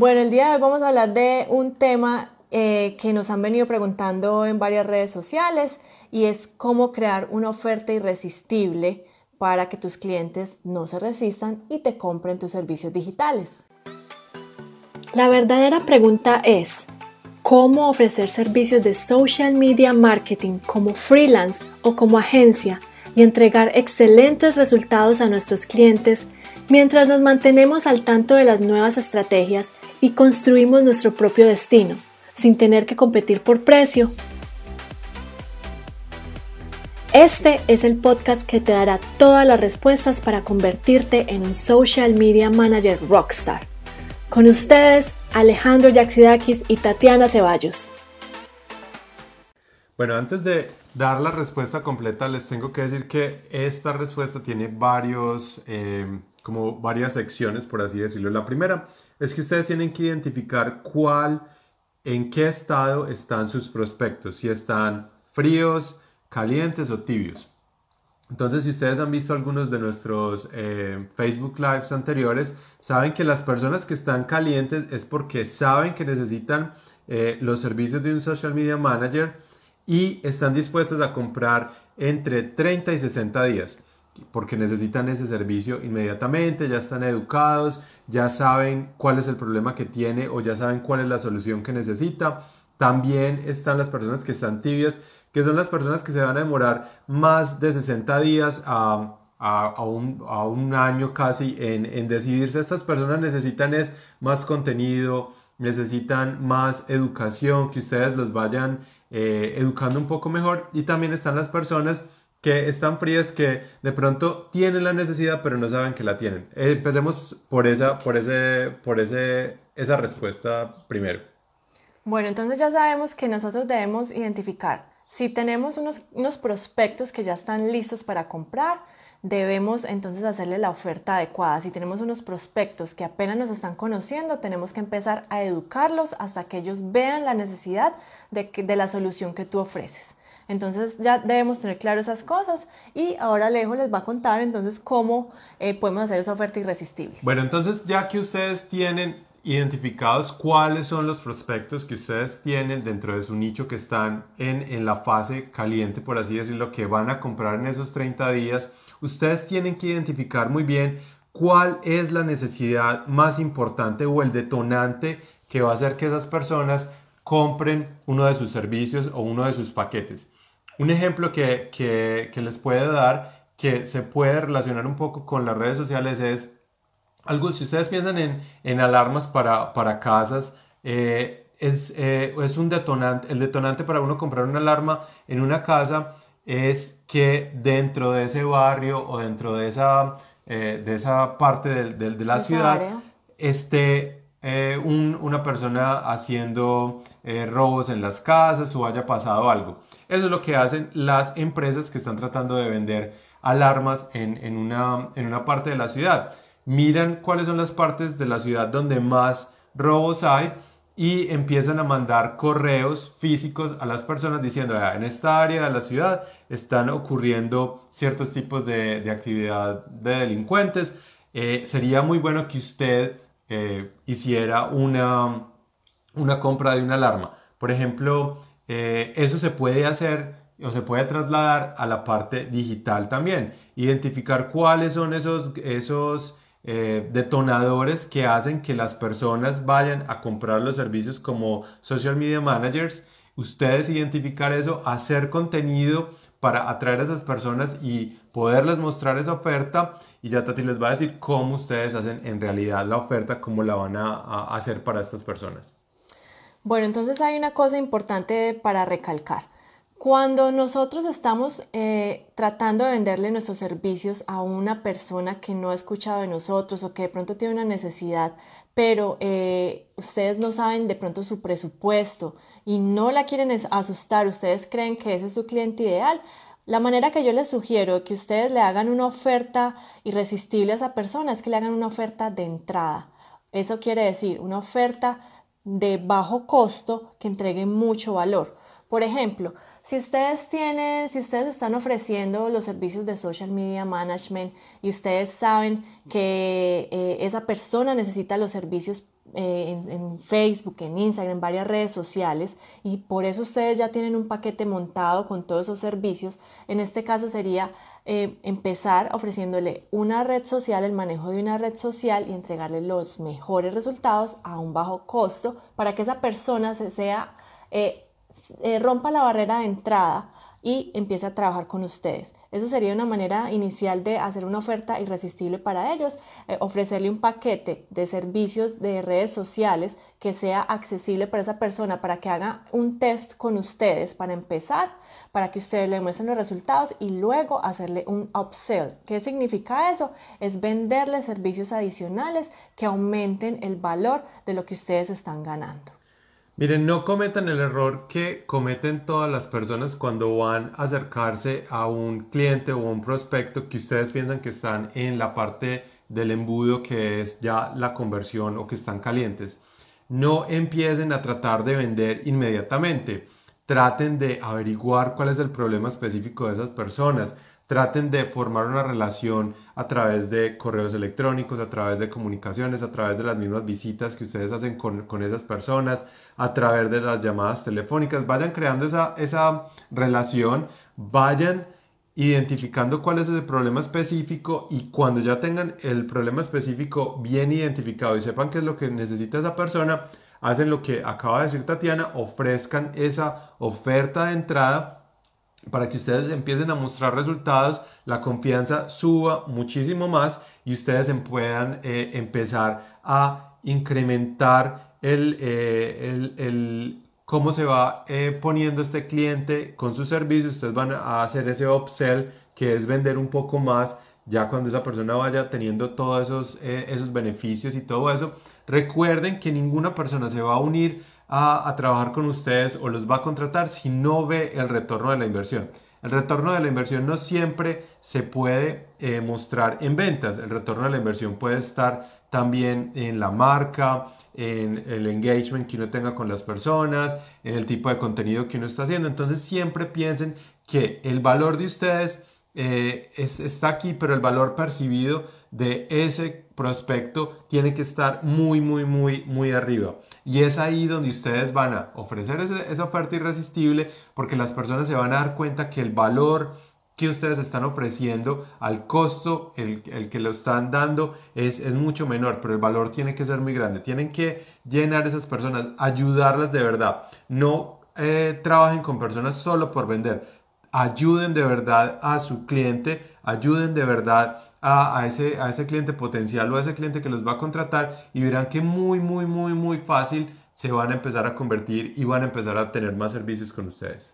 Bueno, el día de hoy vamos a hablar de un tema eh, que nos han venido preguntando en varias redes sociales y es cómo crear una oferta irresistible para que tus clientes no se resistan y te compren tus servicios digitales. La verdadera pregunta es, ¿cómo ofrecer servicios de social media marketing como freelance o como agencia y entregar excelentes resultados a nuestros clientes mientras nos mantenemos al tanto de las nuevas estrategias y construimos nuestro propio destino, sin tener que competir por precio. Este es el podcast que te dará todas las respuestas para convertirte en un social media manager rockstar. Con ustedes, Alejandro Yaxidakis y Tatiana Ceballos. Bueno, antes de dar la respuesta completa, les tengo que decir que esta respuesta tiene varios eh, como varias secciones, por así decirlo. La primera es que ustedes tienen que identificar cuál, en qué estado están sus prospectos, si están fríos, calientes o tibios. Entonces, si ustedes han visto algunos de nuestros eh, Facebook Lives anteriores, saben que las personas que están calientes es porque saben que necesitan eh, los servicios de un social media manager y están dispuestos a comprar entre 30 y 60 días porque necesitan ese servicio inmediatamente, ya están educados, ya saben cuál es el problema que tiene o ya saben cuál es la solución que necesita. También están las personas que están tibias, que son las personas que se van a demorar más de 60 días a, a, un, a un, año casi en, en, decidirse. Estas personas necesitan es más contenido, necesitan más educación, que ustedes los vayan eh, educando un poco mejor. Y también están las personas que están frías que de pronto tienen la necesidad pero no saben que la tienen. Empecemos por esa, por ese, por ese, esa respuesta primero. Bueno, entonces ya sabemos que nosotros debemos identificar si tenemos unos, unos prospectos que ya están listos para comprar, debemos entonces hacerle la oferta adecuada. Si tenemos unos prospectos que apenas nos están conociendo, tenemos que empezar a educarlos hasta que ellos vean la necesidad de, de la solución que tú ofreces. Entonces ya debemos tener claro esas cosas y ahora Alejo les va a contar entonces cómo eh, podemos hacer esa oferta irresistible. Bueno, entonces ya que ustedes tienen identificados cuáles son los prospectos que ustedes tienen dentro de su nicho que están en, en la fase caliente, por así decirlo, que van a comprar en esos 30 días, ustedes tienen que identificar muy bien cuál es la necesidad más importante o el detonante que va a hacer que esas personas compren uno de sus servicios o uno de sus paquetes. Un ejemplo que, que, les puede dar, que se puede relacionar un poco con las redes sociales, es algo, si ustedes piensan en, en alarmas para, para casas, eh, es, eh, es, un detonante, el detonante para uno comprar una alarma en una casa es que dentro de ese barrio o dentro de esa, eh, de esa parte de, de, la ciudad esté una persona haciendo robos en las casas o haya pasado algo. Eso es lo que hacen las empresas que están tratando de vender alarmas en, una, en una parte de la ciudad. Miran cuáles son las partes de la ciudad donde más robos hay y empiezan a mandar correos físicos a las personas diciendo, en esta área de la ciudad están ocurriendo ciertos tipos de, actividad de delincuentes. Eh, sería muy bueno que usted hiciera una, una compra de una alarma. Por ejemplo, eh, eso se puede hacer o se puede trasladar a la parte digital también. Identificar cuáles son esos, esos eh, detonadores que hacen que las personas vayan a comprar los servicios como social media managers. Ustedes identificar eso, hacer contenido para atraer a esas personas y poderles mostrar esa oferta. Y ya Tati les va a decir cómo ustedes hacen en realidad la oferta, cómo la van a hacer para estas personas. Bueno, entonces hay una cosa importante para recalcar. Cuando nosotros estamos eh, tratando de venderle nuestros servicios a una persona que no ha escuchado de nosotros o que de pronto tiene una necesidad, pero eh, ustedes no saben de pronto su presupuesto y no la quieren asustar, ustedes creen que ese es su cliente ideal, la manera que yo les sugiero que ustedes le hagan una oferta irresistible a esa persona es que le hagan una oferta de entrada. Eso quiere decir una oferta de bajo costo que entreguen mucho valor. Por ejemplo, si ustedes tienen, si ustedes están ofreciendo los servicios de social media management y ustedes saben que eh, esa persona necesita los servicios eh, en, Facebook, en Instagram, en varias redes sociales y por eso ustedes ya tienen un paquete montado con todos esos servicios. En este caso sería eh, empezar ofreciéndole una red social, el manejo de una red social y entregarle los mejores resultados a un bajo costo para que esa persona se sea, eh, rompa la barrera de entrada y empiece a trabajar con ustedes. Eso sería una manera inicial de hacer una oferta irresistible para ellos, eh, ofrecerle un paquete de servicios de redes sociales que sea accesible para esa persona, para que haga un test con ustedes para empezar, para que ustedes le muestren los resultados y luego hacerle un upsell. ¿Qué significa eso? Es venderle servicios adicionales que aumenten el valor de lo que ustedes están ganando. Miren, no cometan el error que cometen todas las personas cuando van a acercarse a un cliente o un prospecto que ustedes piensan que están en la parte del embudo que es ya la conversión o que están calientes. No empiecen a tratar de vender inmediatamente. Traten de averiguar cuál es el problema específico de esas personas traten de formar una relación a través de correos electrónicos, a través de comunicaciones, a través de las mismas visitas que ustedes hacen con, esas personas, a través de las llamadas telefónicas. Vayan creando esa, esa relación, vayan identificando cuál es ese problema específico y cuando ya tengan el problema específico bien identificado y sepan qué es lo que necesita esa persona, hacen lo que acaba de decir Tatiana, ofrezcan esa oferta de entrada para que ustedes empiecen a mostrar resultados, la confianza suba muchísimo más y ustedes em, puedan eh, empezar a incrementar el, eh, el, cómo se va eh, poniendo este cliente con su servicio. Ustedes van a hacer ese upsell que es vender un poco más ya cuando esa persona vaya teniendo todos esos, esos beneficios y todo eso. Recuerden que ninguna persona se va a unir a, trabajar con ustedes o los va a contratar si no ve el retorno de la inversión. El retorno de la inversión no siempre se puede eh, mostrar en ventas. El retorno de la inversión puede estar también en la marca, en el engagement que uno tenga con las personas, en el tipo de contenido que uno está haciendo. Entonces siempre piensen que el valor de ustedes eh, está aquí, pero el valor percibido de ese prospecto tiene que estar muy, muy, muy, muy arriba. Y es ahí donde ustedes van a ofrecer esa oferta irresistible porque las personas se van a dar cuenta que el valor que ustedes están ofreciendo al costo, el, que lo están dando es, es, mucho menor, pero el valor tiene que ser muy grande. Tienen que llenar esas personas, ayudarlas de verdad. No eh, trabajen con personas solo por vender. Ayuden de verdad a su cliente, ayuden de verdad a, ese, a ese cliente potencial o a ese cliente que los va a contratar y verán que muy, muy, muy, muy fácil se van a empezar a convertir y van a empezar a tener más servicios con ustedes.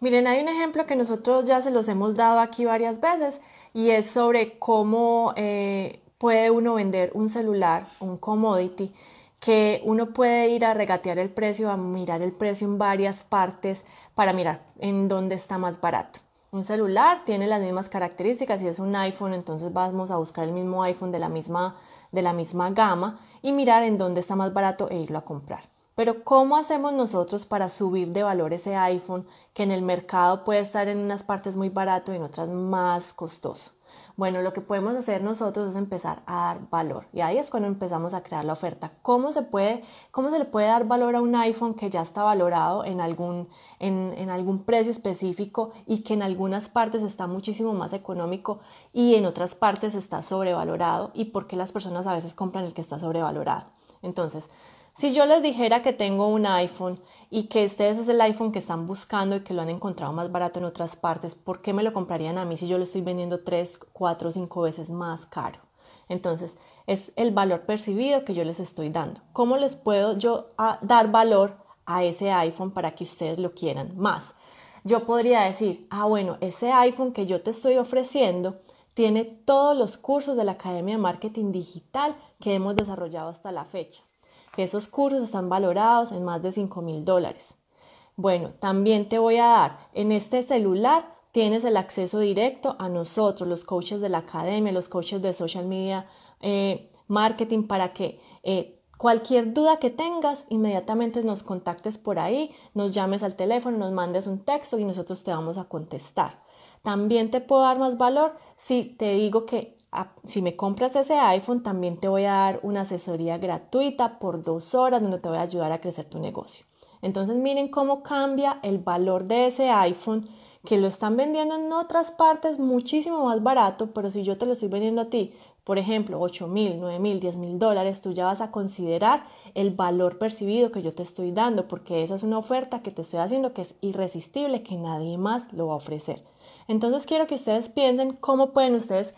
Miren, hay un ejemplo que nosotros ya se los hemos dado aquí varias veces y es sobre cómo eh, puede uno vender un celular, un commodity, que uno puede ir a regatear el precio, a mirar el precio en varias partes para mirar en dónde está más barato. Un celular tiene las mismas características, si es un iPhone, entonces vamos a buscar el mismo iPhone de la misma, de la misma gama y mirar en dónde está más barato e irlo a comprar. Pero ¿cómo hacemos nosotros para subir de valor ese iPhone que en el mercado puede estar en unas partes muy barato y en otras más costoso? Bueno, lo que podemos hacer nosotros es empezar a dar valor y ahí es cuando empezamos a crear la oferta. ¿Cómo se, puede, cómo se le puede dar valor a un iPhone que ya está valorado en algún, en, en algún precio específico y que en algunas partes está muchísimo más económico y en otras partes está sobrevalorado y por qué las personas a veces compran el que está sobrevalorado? Entonces, si yo les dijera que tengo un iPhone y que ustedes es el iPhone que están buscando y que lo han encontrado más barato en otras partes, ¿por qué me lo comprarían a mí si yo lo estoy vendiendo 3, 4, 5 veces más caro? Entonces, es el valor percibido que yo les estoy dando. ¿Cómo les puedo yo dar valor a ese iPhone para que ustedes lo quieran más? Yo podría decir, ah, bueno, ese iPhone que yo te estoy ofreciendo tiene todos los cursos de la Academia de Marketing Digital que hemos desarrollado hasta la fecha esos cursos están valorados en más de 5 mil dólares. Bueno, también te voy a dar en este celular tienes el acceso directo a nosotros, los coaches de la academia, los coaches de social media eh, marketing, para que eh, cualquier duda que tengas, inmediatamente nos contactes por ahí, nos llames al teléfono, nos mandes un texto y nosotros te vamos a contestar. También te puedo dar más valor si te digo que si me compras ese iPhone, también te voy a dar una asesoría gratuita por dos horas donde te voy a ayudar a crecer tu negocio. Entonces miren cómo cambia el valor de ese iPhone que lo están vendiendo en otras partes muchísimo más barato, pero si yo te lo estoy vendiendo a ti, por ejemplo, 8 mil, 9 mil, 10 mil dólares, tú ya vas a considerar el valor percibido que yo te estoy dando, porque esa es una oferta que te estoy haciendo que es irresistible, que nadie más lo va a ofrecer. Entonces quiero que ustedes piensen cómo pueden ustedes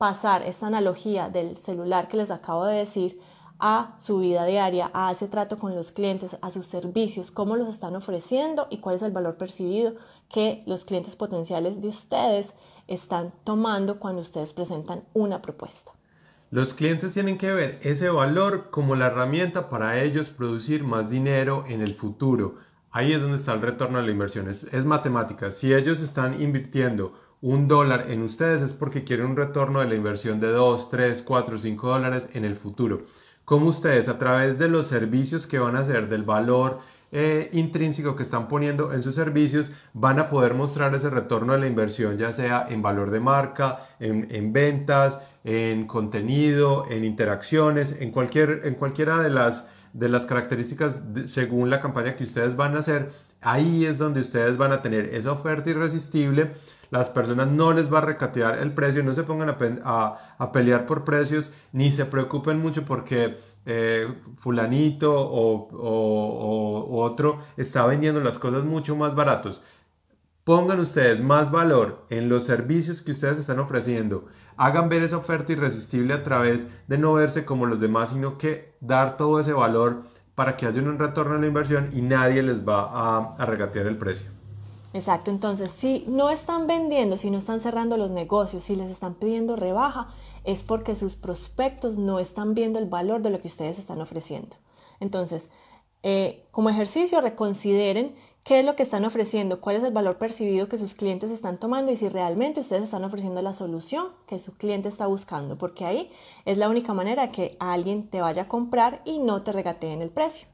pasar esta analogía del celular que les acabo de decir a su vida diaria, a ese trato con los clientes, a sus servicios, cómo los están ofreciendo y cuál es el valor percibido que los clientes potenciales de ustedes están tomando cuando ustedes presentan una propuesta. Los clientes tienen que ver ese valor como la herramienta para ellos producir más dinero en el futuro. Ahí es donde está el retorno a la inversión. Es, es matemática. Si ellos están invirtiendo un dólar en ustedes es porque quieren un retorno de la inversión de 2, 3, 4, 5 dólares en el futuro. Como ustedes a través de los servicios que van a hacer, del valor eh, intrínseco que están poniendo en sus servicios, van a poder mostrar ese retorno de la inversión, ya sea en valor de marca, en, ventas, en contenido, en interacciones, en, cualquier, en cualquiera de las, de las características según la campaña que ustedes van a hacer. Ahí es donde ustedes van a tener esa oferta irresistible las personas no les va a recatear el precio, no se pongan a, pelear por precios, ni se preocupen mucho porque eh, fulanito o, otro está vendiendo las cosas mucho más baratos. Pongan ustedes más valor en los servicios que ustedes están ofreciendo. Hagan ver esa oferta irresistible a través de no verse como los demás, sino que dar todo ese valor para que haya un retorno a la inversión y nadie les va a, a regatear el precio. Exacto, entonces si no están vendiendo, si no están cerrando los negocios, si les están pidiendo rebaja, es porque sus prospectos no están viendo el valor de lo que ustedes están ofreciendo. Entonces, eh, como ejercicio, reconsideren qué es lo que están ofreciendo, cuál es el valor percibido que sus clientes están tomando y si realmente ustedes están ofreciendo la solución que su cliente está buscando, porque ahí es la única manera que alguien te vaya a comprar y no te regateen el precio.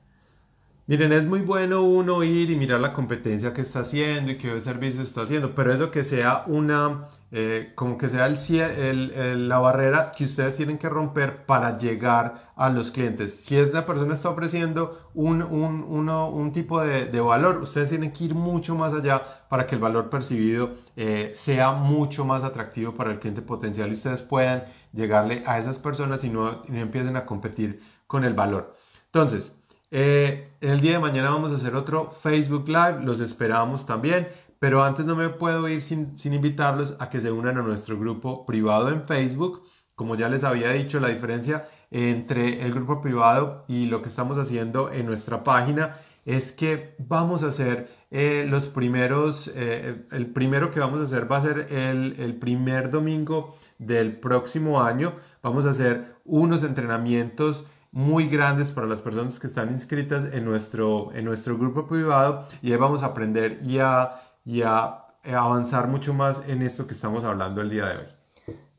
Miren, es muy bueno uno ir y mirar la competencia que está haciendo y qué servicio está haciendo, pero eso que sea una, eh, como que sea el, la barrera que ustedes tienen que romper para llegar a los clientes. Si es la persona está ofreciendo un, un, un tipo de, de, valor, ustedes tienen que ir mucho más allá para que el valor percibido eh, sea mucho más atractivo para el cliente potencial y ustedes puedan llegarle a esas personas y no, y no empiecen a competir con el valor. Entonces, eh, el día de mañana vamos a hacer otro Facebook Live, los esperamos también, pero antes no me puedo ir sin, sin invitarlos a que se unan a nuestro grupo privado en Facebook. Como ya les había dicho, la diferencia entre el grupo privado y lo que estamos haciendo en nuestra página es que vamos a hacer eh, los primeros, eh, el primero que vamos a hacer va a ser el, el primer domingo del próximo año. Vamos a hacer unos entrenamientos muy grandes para las personas que están inscritas en nuestro, en nuestro grupo privado y ahí vamos a aprender y a, y a avanzar mucho más en esto que estamos hablando el día de hoy.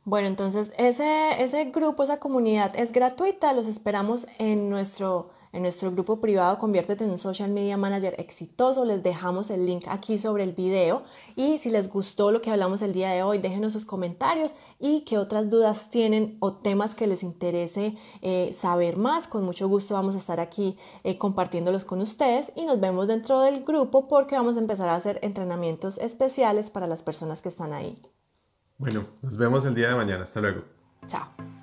Bueno, entonces ese, ese grupo, esa comunidad es gratuita, los esperamos en nuestro, en nuestro grupo privado, conviértete en un social media manager exitoso, les dejamos el link aquí sobre el video y si les gustó lo que hablamos el día de hoy, déjenos sus comentarios y qué otras dudas tienen o temas que les interese eh, saber más, con mucho gusto vamos a estar aquí eh, compartiéndolos con ustedes y nos vemos dentro del grupo porque vamos a empezar a hacer entrenamientos especiales para las personas que están ahí. Bueno, nos vemos el día de mañana. Hasta luego. Chao.